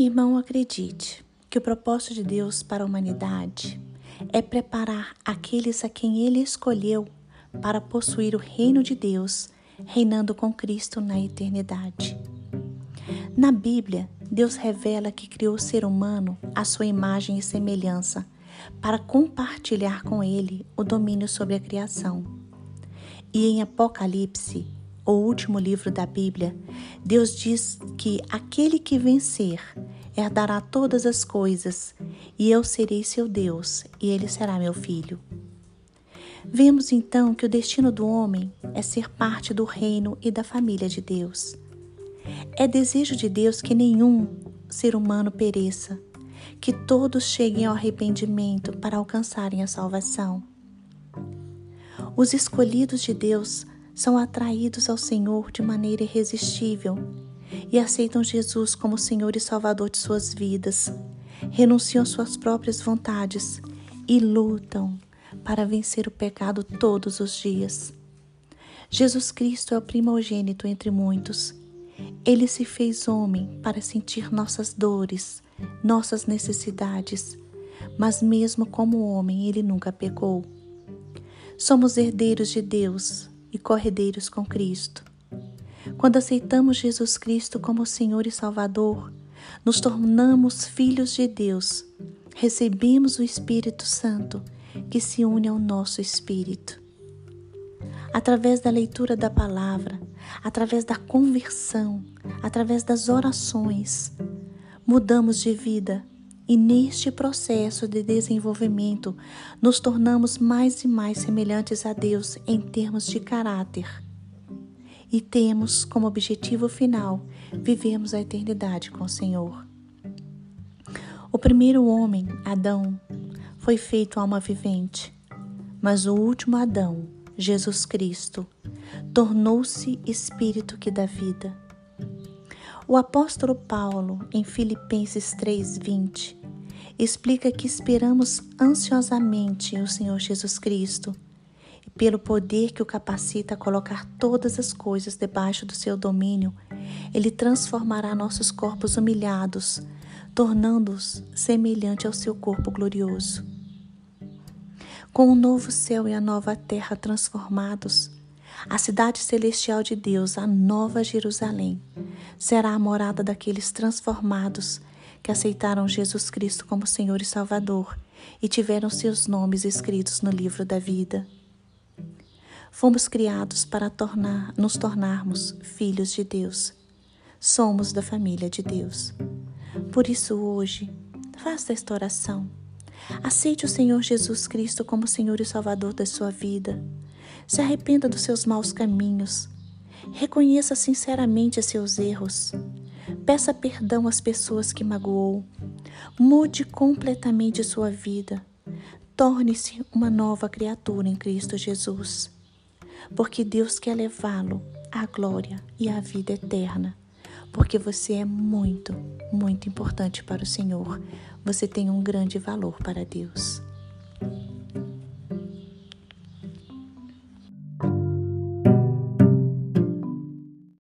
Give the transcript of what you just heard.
Irmão, acredite que o propósito de Deus para a humanidade é preparar aqueles a quem Ele escolheu para possuir o reino de Deus, reinando com Cristo na eternidade. Na Bíblia, Deus revela que criou o ser humano à sua imagem e semelhança para compartilhar com ele o domínio sobre a criação. E em Apocalipse, o último livro da Bíblia, Deus diz que aquele que vencer herdará todas as coisas, e eu serei seu Deus, e ele será meu filho. Vemos então que o destino do homem é ser parte do reino e da família de Deus. É desejo de Deus que nenhum ser humano pereça, que todos cheguem ao arrependimento para alcançarem a salvação. Os escolhidos de Deus são atraídos ao Senhor de maneira irresistível e aceitam Jesus como Senhor e Salvador de suas vidas, renunciam suas próprias vontades e lutam para vencer o pecado todos os dias. Jesus Cristo é o primogênito entre muitos. Ele se fez homem para sentir nossas dores, nossas necessidades, mas mesmo como homem, ele nunca pecou. Somos herdeiros de Deus, e corredeiros com Cristo. Quando aceitamos Jesus Cristo como Senhor e Salvador, nos tornamos filhos de Deus, recebemos o Espírito Santo que se une ao nosso espírito. Através da leitura da palavra, através da conversão, através das orações, mudamos de vida e neste processo de desenvolvimento, nos tornamos mais e mais semelhantes a Deus em termos de caráter. E temos como objetivo final vivemos a eternidade com o Senhor. O primeiro homem, Adão, foi feito alma vivente, mas o último Adão, Jesus Cristo, tornou-se espírito que dá vida. O apóstolo Paulo, em Filipenses 3:20, explica que esperamos ansiosamente o Senhor Jesus Cristo pelo poder que o capacita a colocar todas as coisas debaixo do seu domínio, ele transformará nossos corpos humilhados, tornando-os semelhante ao seu corpo glorioso. Com o novo céu e a nova terra transformados, a cidade celestial de Deus, a nova Jerusalém, será a morada daqueles transformados que aceitaram Jesus Cristo como Senhor e Salvador e tiveram seus nomes escritos no livro da vida. Fomos criados para tornar, nos tornarmos filhos de Deus. Somos da família de Deus. Por isso, hoje, faça esta oração. Aceite o Senhor Jesus Cristo como Senhor e Salvador da sua vida. Se arrependa dos seus maus caminhos. Reconheça sinceramente seus erros. Peça perdão às pessoas que magoou. Mude completamente sua vida. Torne-se uma nova criatura em Cristo Jesus. Porque Deus quer levá-lo à glória e à vida eterna. Porque você é muito, muito importante para o Senhor. Você tem um grande valor para Deus.